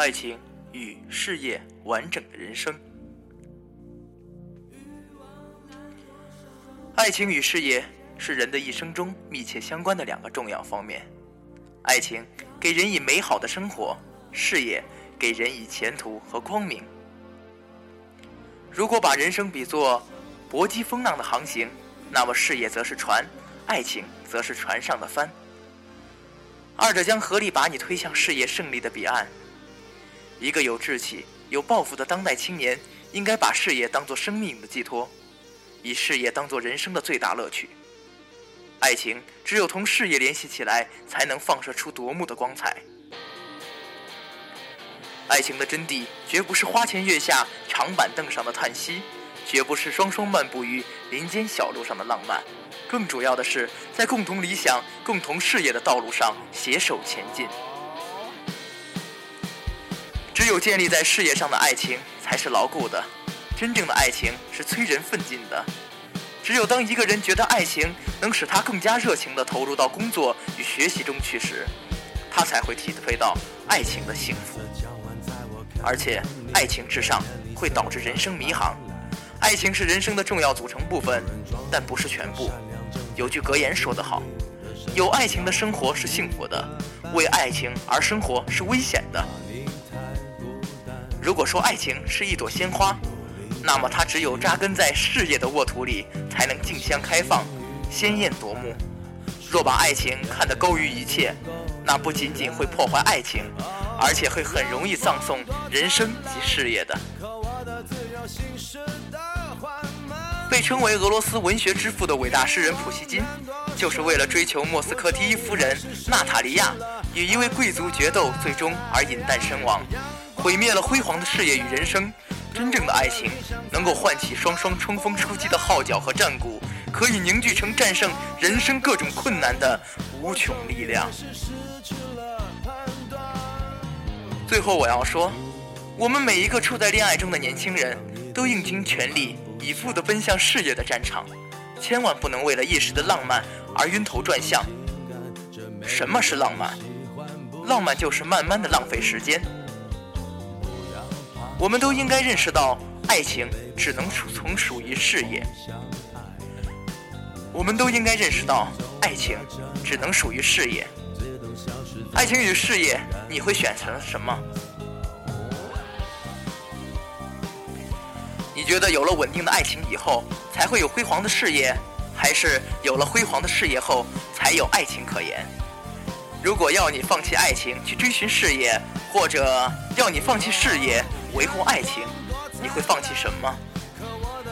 爱情与事业完整的人生。爱情与事业是人的一生中密切相关的两个重要方面。爱情给人以美好的生活，事业给人以前途和光明。如果把人生比作搏击风浪的航行，那么事业则是船，爱情则是船上的帆。二者将合力把你推向事业胜利的彼岸。一个有志气、有抱负的当代青年，应该把事业当作生命的寄托，以事业当作人生的最大乐趣。爱情只有同事业联系起来，才能放射出夺目的光彩。爱情的真谛，绝不是花前月下长板凳上的叹息，绝不是双双漫步于林间小路上的浪漫。更主要的是，在共同理想、共同事业的道路上携手前进。只有建立在事业上的爱情才是牢固的，真正的爱情是催人奋进的。只有当一个人觉得爱情能使他更加热情地投入到工作与学习中去时，他才会体会到爱情的幸福。而且，爱情至上会导致人生迷航。爱情是人生的重要组成部分，但不是全部。有句格言说得好：“有爱情的生活是幸福的，为爱情而生活是危险的。”如果说爱情是一朵鲜花，那么它只有扎根在事业的沃土里，才能竞相开放、鲜艳夺目。若把爱情看得高于一切，那不仅仅会破坏爱情，而且会很容易葬送人生及事业的。被称为俄罗斯文学之父的伟大诗人普希金，就是为了追求莫斯科第一夫人娜塔莉亚与一位贵族决斗，最终而饮弹身亡，毁灭了辉煌的事业与人生。真正的爱情能够唤起双双冲锋出击的号角和战鼓，可以凝聚成战胜人生各种困难的无穷力量。最后，我要说，我们每一个处在恋爱中的年轻人都应尽全力。以赴地奔向事业的战场，千万不能为了一时的浪漫而晕头转向。什么是浪漫？浪漫就是慢慢的浪费时间。我们都应该认识到，爱情只能从属于事业。我们都应该认识到，爱情只能属于事业。爱情与事业，你会选择什么？你觉得有了稳定的爱情以后，才会有辉煌的事业，还是有了辉煌的事业后才有爱情可言？如果要你放弃爱情去追寻事业，或者要你放弃事业维护爱情，你会放弃什么？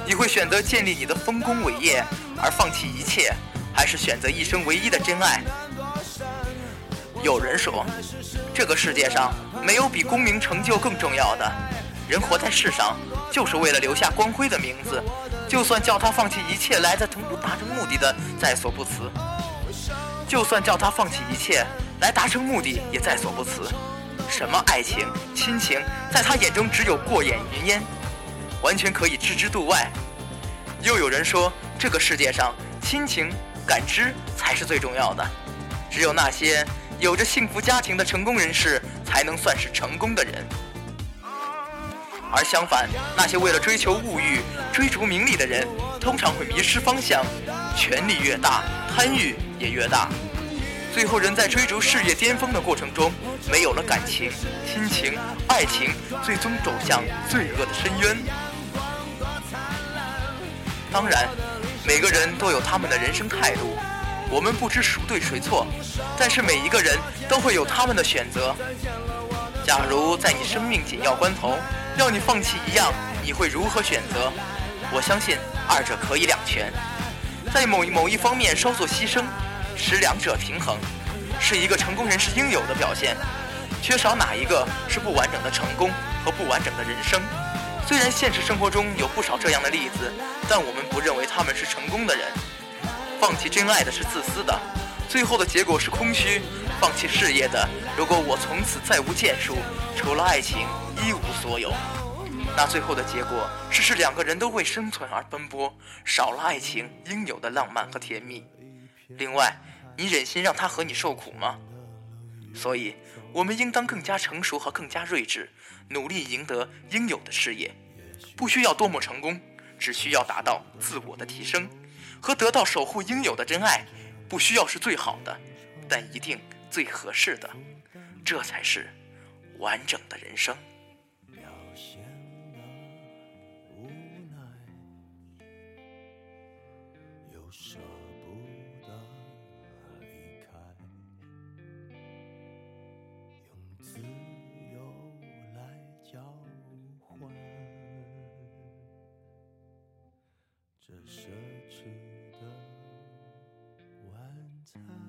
你会选择建立你的丰功伟业而放弃一切，还是选择一生唯一的真爱？有人说，这个世界上没有比功名成就更重要的。人活在世上。就是为了留下光辉的名字，就算叫他放弃一切来在成达成目的的在所不辞；就算叫他放弃一切来达成目的也在所不辞。什么爱情、亲情，在他眼中只有过眼云烟，完全可以置之度外。又有人说，这个世界上亲情、感知才是最重要的，只有那些有着幸福家庭的成功人士，才能算是成功的人。而相反，那些为了追求物欲、追逐名利的人，通常会迷失方向。权力越大，贪欲也越大，最后人在追逐事业巅峰的过程中，没有了感情、亲情、爱情，最终走向罪恶的深渊。当然，每个人都有他们的人生态度，我们不知孰对谁错，但是每一个人都会有他们的选择。假如在你生命紧要关头，要你放弃一样，你会如何选择？我相信二者可以两全，在某某一方面稍作牺牲，使两者平衡，是一个成功人士应有的表现。缺少哪一个是不完整的成功和不完整的人生？虽然现实生活中有不少这样的例子，但我们不认为他们是成功的人。放弃真爱的是自私的，最后的结果是空虚。放弃事业的，如果我从此再无建树，除了爱情。一无所有，那最后的结果是使两个人都为生存而奔波，少了爱情应有的浪漫和甜蜜。另外，你忍心让他和你受苦吗？所以，我们应当更加成熟和更加睿智，努力赢得应有的事业。不需要多么成功，只需要达到自我的提升，和得到守护应有的真爱。不需要是最好的，但一定最合适的。这才是完整的人生。舍不得离开用自由来交换这奢侈的晚餐。